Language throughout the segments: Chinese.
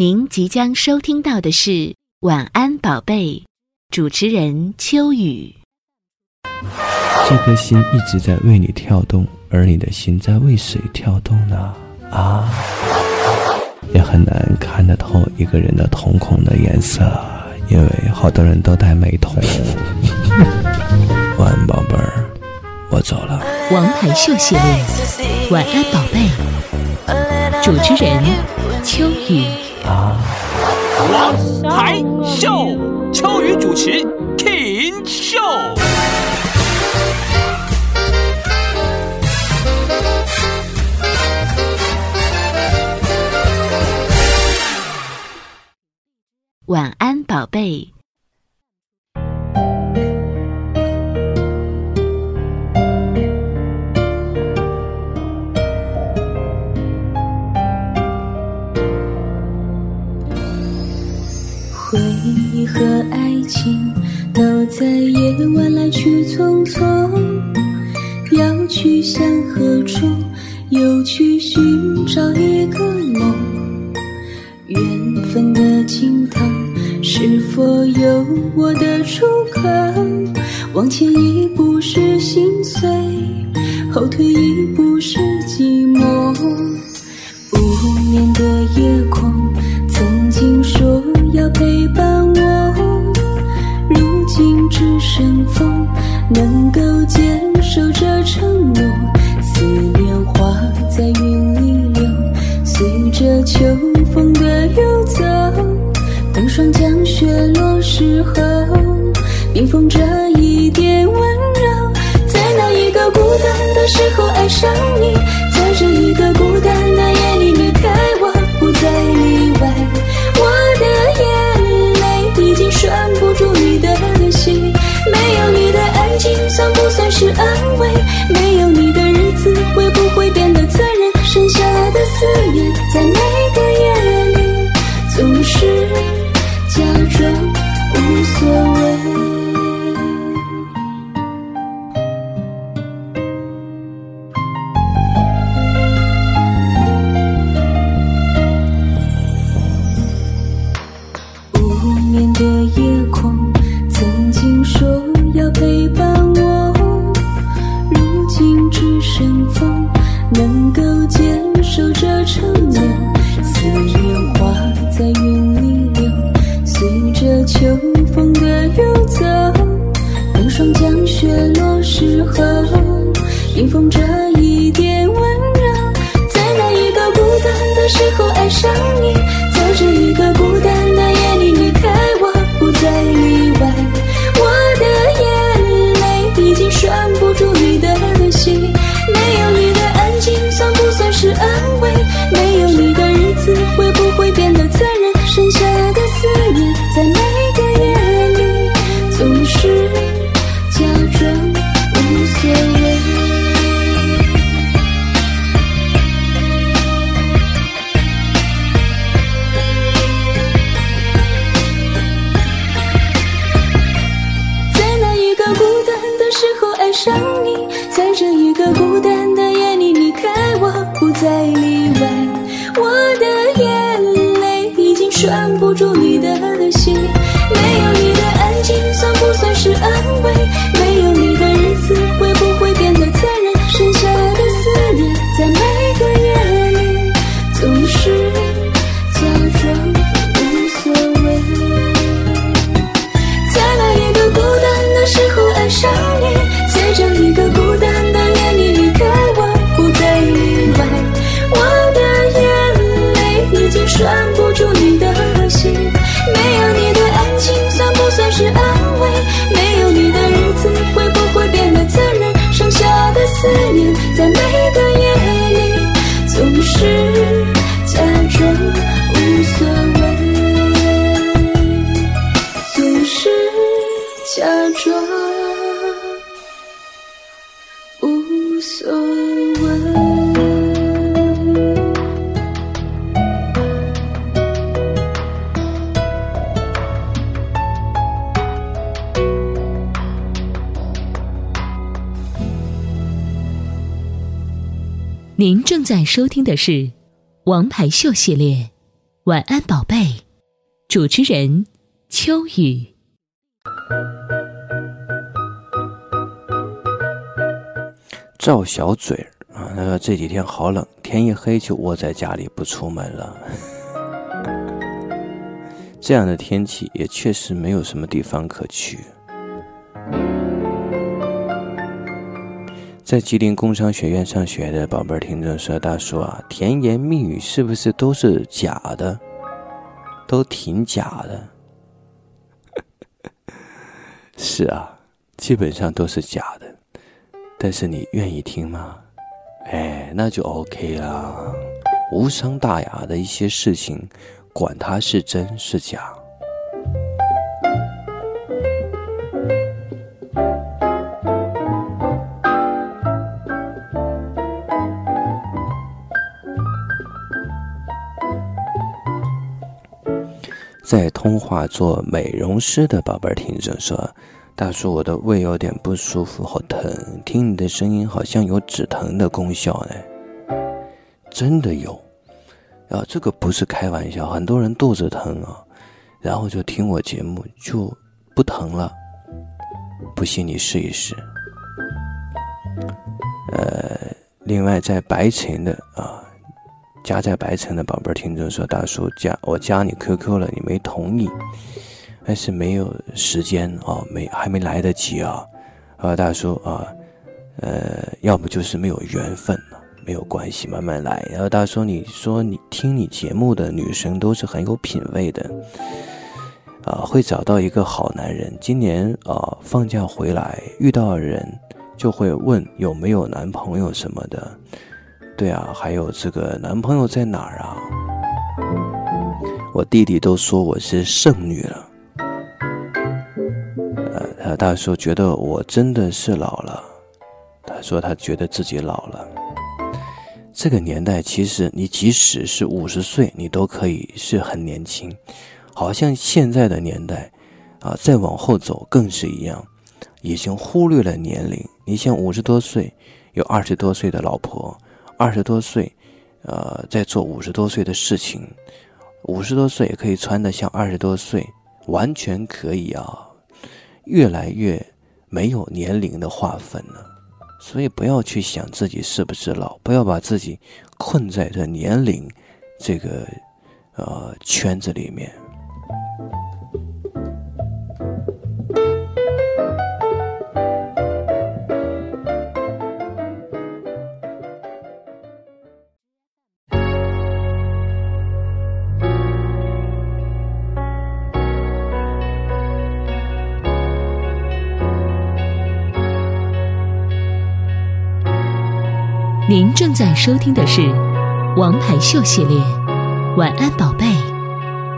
您即将收听到的是晚安宝贝主持人秋雨。这颗心一直在为你跳动而你的心在为谁跳动呢？啊？也很难看得透一个人的瞳孔的颜色因为好多人都戴美瞳。晚安宝贝儿。我走了。王牌秀系列，晚安，宝贝。主持人：秋雨。王牌秀，秋雨主持，停秀。晚安，宝贝。回忆和爱情都在夜晚来去匆匆要去向何处？又去寻找一个梦。缘分的尽头是否有我的出口？往前一步是心将雪落时候迎风着一点温柔。在那一个孤单的时候爱上你。在这一个孤单的夜您正在收听的是王牌秀系列晚安宝贝主持人秋雨赵小嘴啊他说这几天好冷天一黑就窝在家里不出门了。这样的天气也确实没有什么地方可去。在吉林工商学院上学的宝贝儿听众说：“大叔啊，甜言蜜语是不是都是假的？都挺假的。”是啊，基本上都是假的。但是你愿意听吗？哎，那就 OK 啦，无伤大雅的一些事情，管它是真是假。在通话做美容师的宝贝儿听着说。大叔，我的胃有点不舒服，好疼。听你的声音，好像有止疼的功效呢。真的有啊，这个不是开玩笑。很多人肚子疼啊，然后就听我节目就不疼了。不信你试一试。呃，另外在白城的啊，家在白城的宝贝听众说，大叔加我加你 QQ 了，你没同意。但是没有时间啊，没还没来得及啊，啊，大叔啊，呃，要不就是没有缘分呢，没有关系，慢慢来。然后大叔，你说你听你节目的女生都是很有品位的，啊，会找到一个好男人。今年啊，放假回来遇到人就会问有没有男朋友什么的，对啊，还有这个男朋友在哪儿啊？我弟弟都说我是剩女了。大叔觉得我真的是老了，他说他觉得自己老了。这个年代其实你即使是五十岁，你都可以是很年轻。好像现在的年代，啊，再往后走更是一样，已经忽略了年龄。你像五十多岁有二十多岁的老婆，二十多岁，呃，在做五十多岁的事情，五十多岁也可以穿得像二十多岁，完全可以啊。越来越没有年龄的划分了，所以不要去想自己是不是老，不要把自己困在这年龄这个呃圈子里面。收听的是《王牌秀》系列，《晚安宝贝》，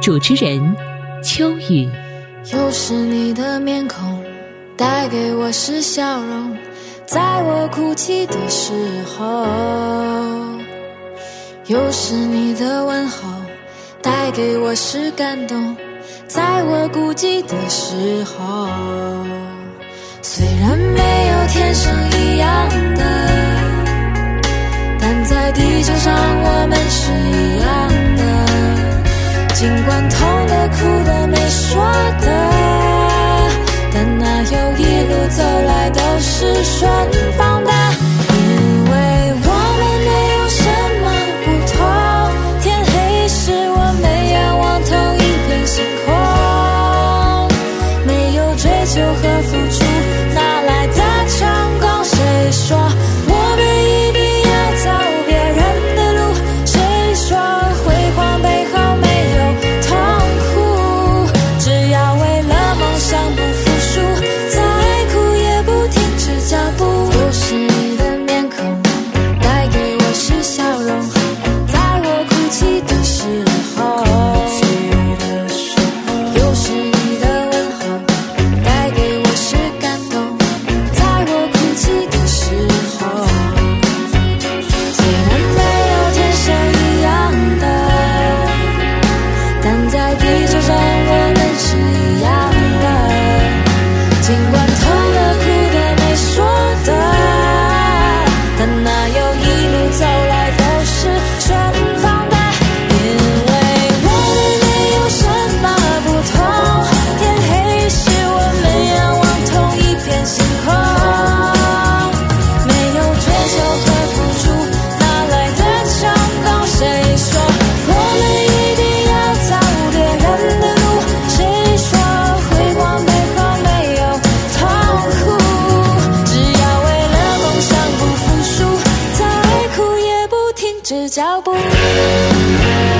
主持人秋雨。又是你的面孔，带给我是笑容，在我哭泣的时候；又是你的问候，带给我是感动，在我孤寂的时候。虽然没有天生一样的。在地球上，我们是一样的。尽管痛的、哭的、没说的，Yeah.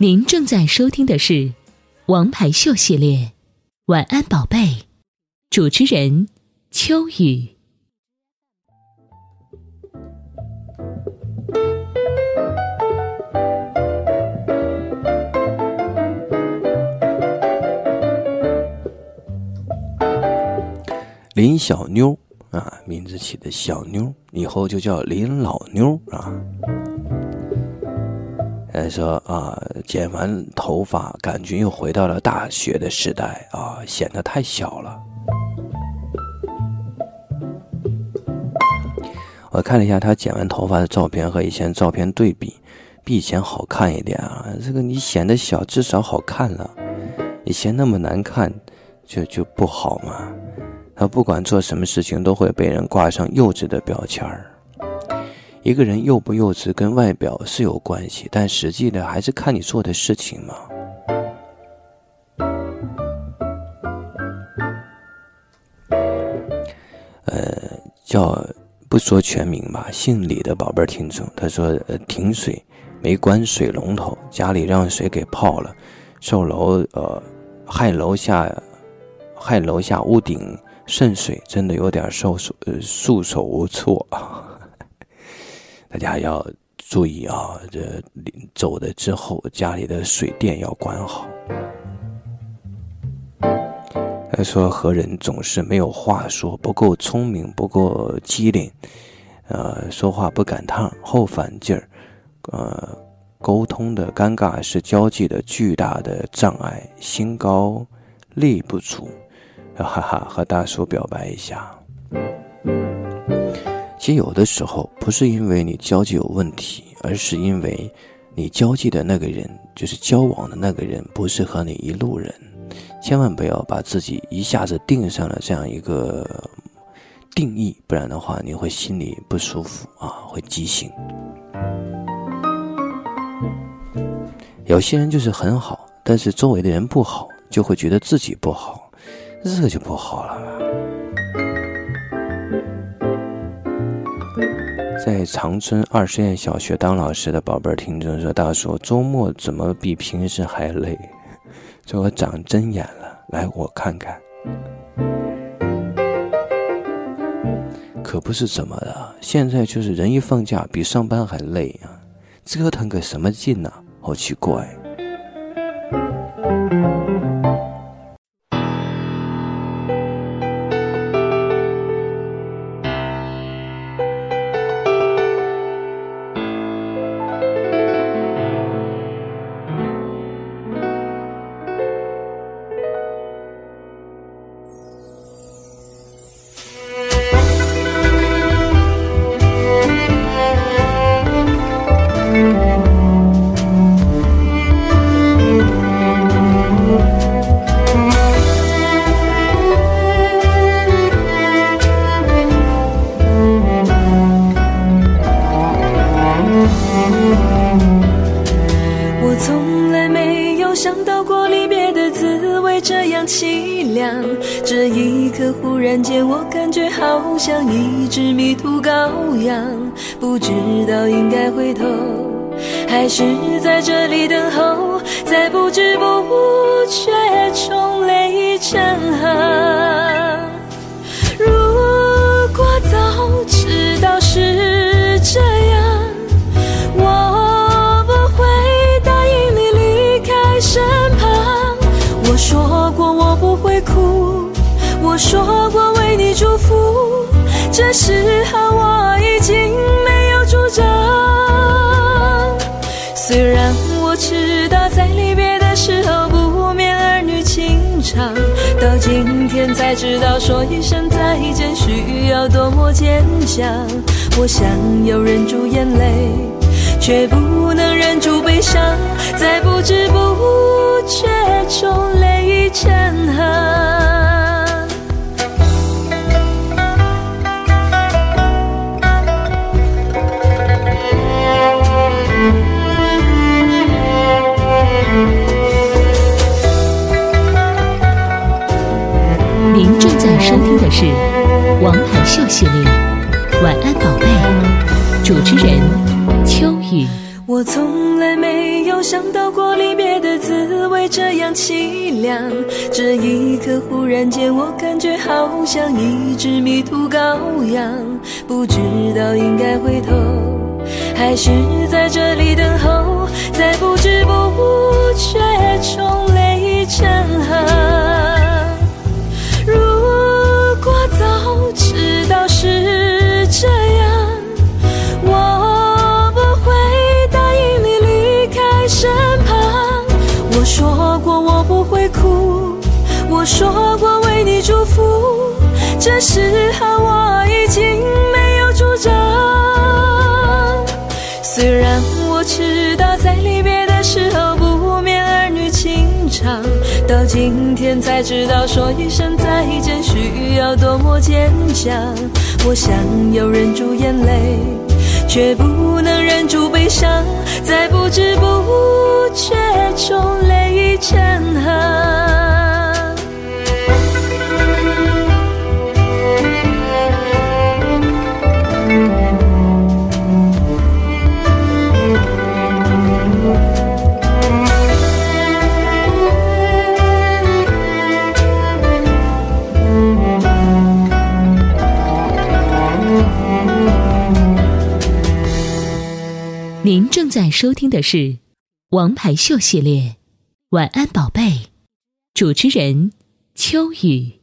您正在收听的是《王牌秀》系列，《晚安宝贝》，主持人秋雨。林小妞啊，名字起的小妞，以后就叫林老妞啊。呃，说啊，剪完头发，感觉又回到了大学的时代啊，显得太小了。我看了一下他剪完头发的照片和以前照片对比，比以前好看一点啊。这个你显得小，至少好看了。以前那么难看，就就不好嘛。他不管做什么事情，都会被人挂上幼稚的标签儿。一个人幼不幼稚跟外表是有关系，但实际的还是看你做的事情嘛。呃，叫不说全名吧，姓李的宝贝儿听众，他说：呃，停水没关水龙头，家里让水给泡了，受楼呃害楼下害楼下屋顶渗水，真的有点受手呃束手无措啊。大家要注意啊！这走的之后，家里的水电要管好。他说和人总是没有话说，不够聪明，不够机灵，呃，说话不赶趟，后反劲儿，呃，沟通的尴尬是交际的巨大的障碍，心高力不足，哈哈，和大叔表白一下。其实有的时候不是因为你交际有问题，而是因为你交际的那个人，就是交往的那个人，不是和你一路人。千万不要把自己一下子定上了这样一个定义，不然的话你会心里不舒服啊，会畸形。有些人就是很好，但是周围的人不好，就会觉得自己不好，这个就不好了。在长春二实验小学当老师的宝贝儿听众说：“大叔，周末怎么比平时还累？这我长针眼了，来我看看。可不是怎么的，现在就是人一放假比上班还累啊！折腾个什么劲呢？好奇怪。”想到过离别的滋味这样凄凉这一刻忽然间我感觉好像一只迷途羔羊不知道应该回头还是在这里等候在不知不觉中泪已成行说过为你祝福，这时候我已经没有主张。虽然我知道在离别的时候不免儿女情长，到今天才知道说一声再见需要多么坚强。我想要忍住眼泪，却不能忍住悲伤，在不知不觉中泪已成行。收听的是《王牌秀》系列《晚安宝贝》，主持人秋雨。我从来没有想到过离别的滋味这样凄凉。这一刻，忽然间，我感觉好像一只迷途羔羊，不知道应该回头，还是在这里等候，在不知不觉中泪成行。说过为你祝福，这时候我已经没有主张。虽然我知道在离别的时候不免儿女情长，到今天才知道说一声再见需要多么坚强。我想要忍住眼泪，却不能忍住悲伤，在不知不觉中泪已成行。正在收听的是《王牌秀》系列《晚安宝贝》，主持人秋雨。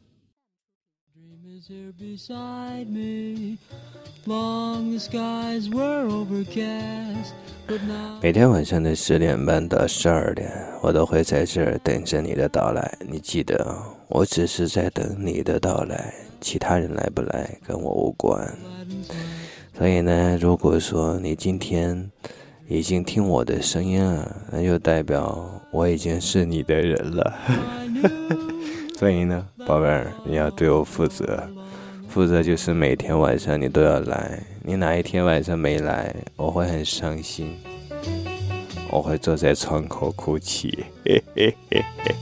每天晚上的十点半到十二点，我都会在这儿等着你的到来。你记得，我只是在等你的到来，其他人来不来跟我无关。所以呢，如果说你今天已经听我的声音了，那就代表我已经是你的人了。所以呢，宝贝儿，你要对我负责，负责就是每天晚上你都要来。你哪一天晚上没来，我会很伤心。我会坐在窗口哭泣，嘿嘿嘿嘿。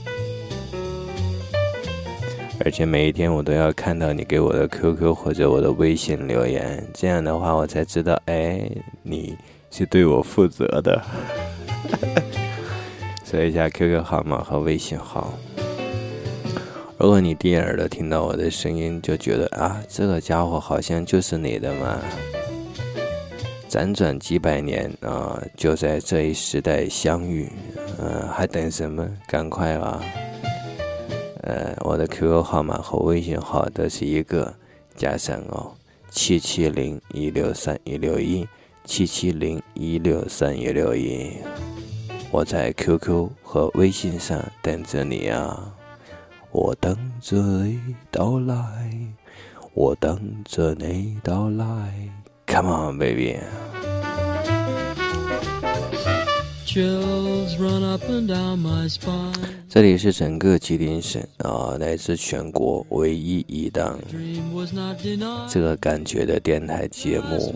而且每一天我都要看到你给我的 QQ 或者我的微信留言，这样的话我才知道，哎，你是对我负责的。说一下 QQ 号码和微信号。如果你第一耳朵听到我的声音，就觉得啊，这个家伙好像就是你的嘛。辗转几百年啊、就在这一时代相遇，嗯，还等什么？赶快吧！呃，我的 QQ 号码和微信号都是一个，加上哦，七七零一六三一六一，七七零一六三一六一，我在 QQ 和微信上等着你啊！我等着你到来，我等着你到来，Come on spine. 这里是整个吉林省啊，来自全国唯一一档.这个感觉的电台节目。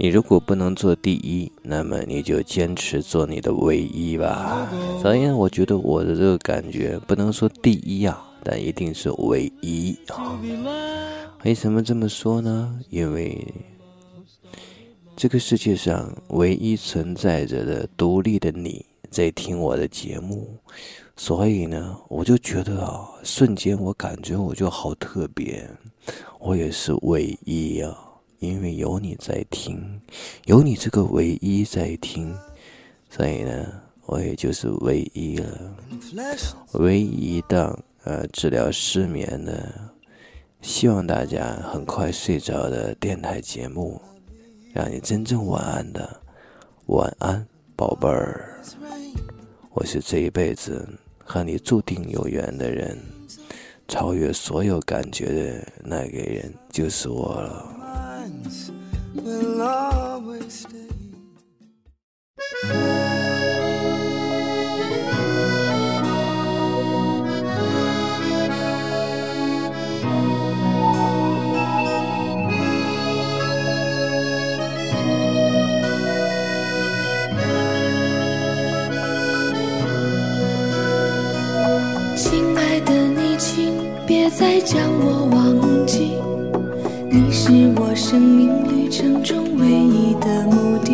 你如果不能做第一，那么你就坚持做你的唯一吧。所以，我觉得我的这个感觉不能说第一啊，但一定是唯一啊！为什么这么说呢？因为这个世界上唯一存在着的独立的你在听我的节目，所以呢，我就觉得啊，瞬间我感觉我就好特别，我也是唯一啊，因为有你在听，有你这个唯一在听，所以呢，我也就是唯一了，唯一的。呃，治疗失眠的，希望大家很快睡着的电台节目，让你真正晚安的晚安，宝贝儿。我是这一辈子和你注定有缘的人，超越所有感觉的那个人就是我了。生命旅程中唯一的目的。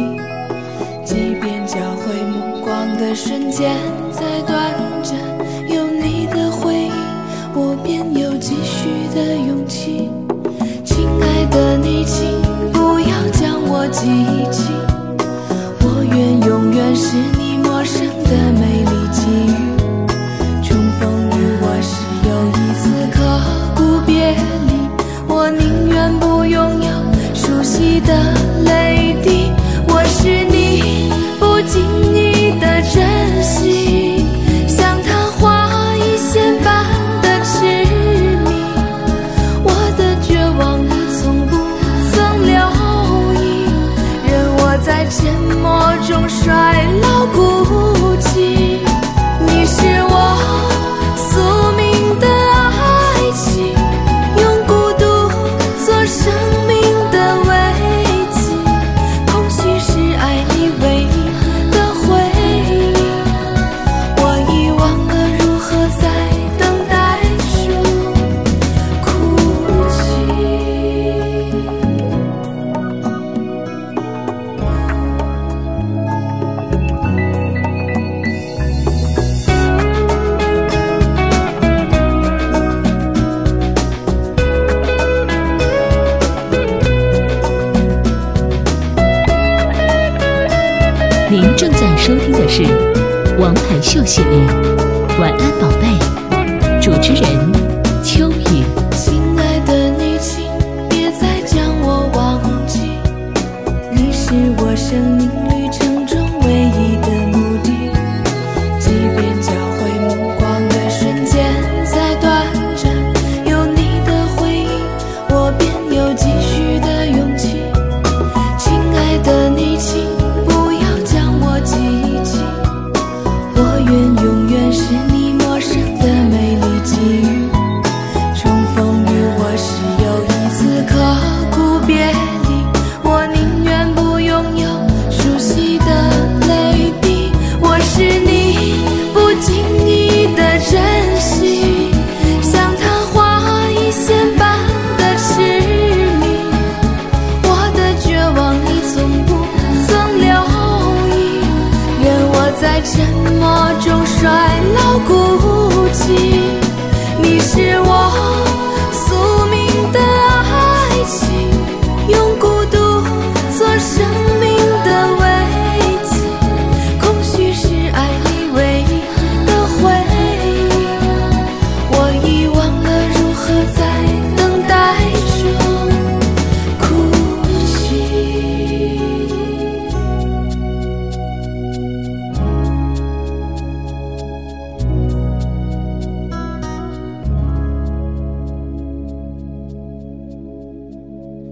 即便交汇目光的瞬间再短暂，有你的回忆，我便有继续的勇气。亲爱的你，请不要将我记王牌秀》系列，《晚安宝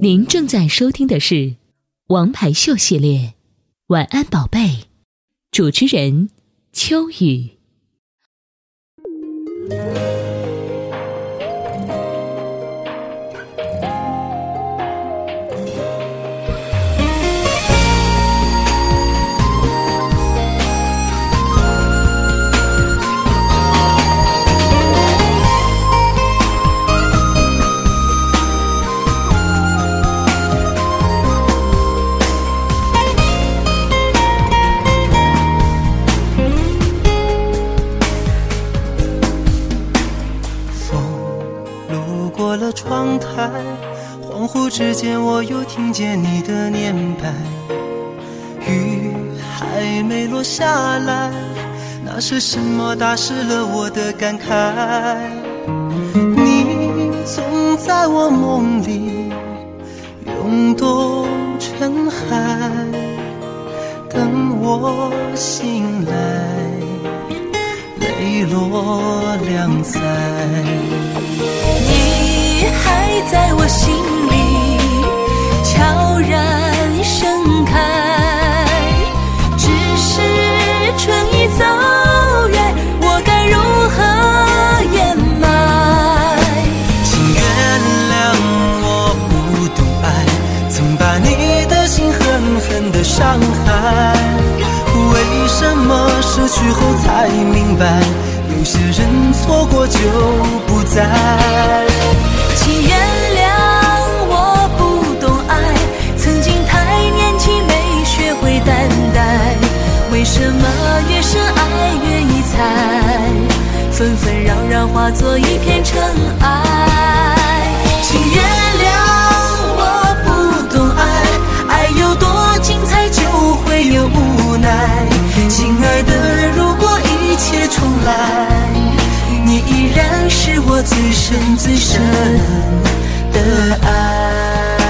您正在收听的是《王牌秀》系列，《晚安宝贝》，主持人秋雨。台，恍惚之间，我又听见你的念白。雨还没落下来，那是什么打湿了我的感慨？你总在我梦里涌动成海，等我醒来。泪落两腮，还在我心里悄然盛开，只是春已走远，我该如何掩埋？请原谅我不懂爱，曾把你的心狠狠的伤害。为什么失去后才明白，有些人错过就不再？请原谅我不懂爱，曾经太年轻没学会担待。为什么越深爱越易猜？纷纷扰扰化作一片尘埃。请原谅我不懂爱，爱有多精彩就会有无奈。亲爱的，如果一切重来，是我最深最深的爱。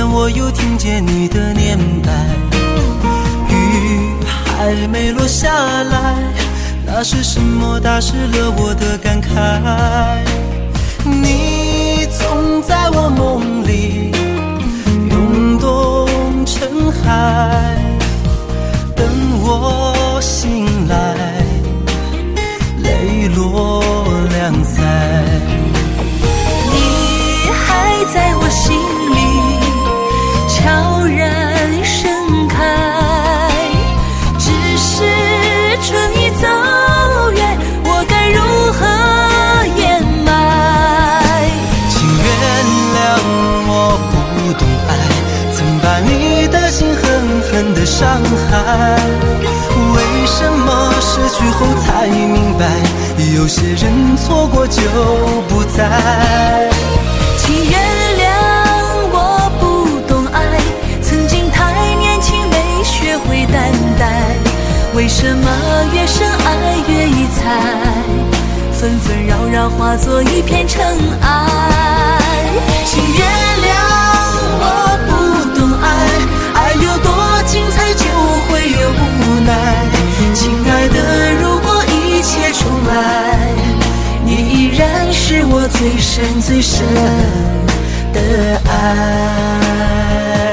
我又听见你的念白。雨还没落下来，那是什么打湿了我的感慨？你总在我梦里涌动成海，等我醒有些人错过就不再？请原谅我不懂爱，曾经太年轻没学会担待。为什么越深爱越易猜？纷纷扰扰化作一片尘埃。请原最深最深的爱。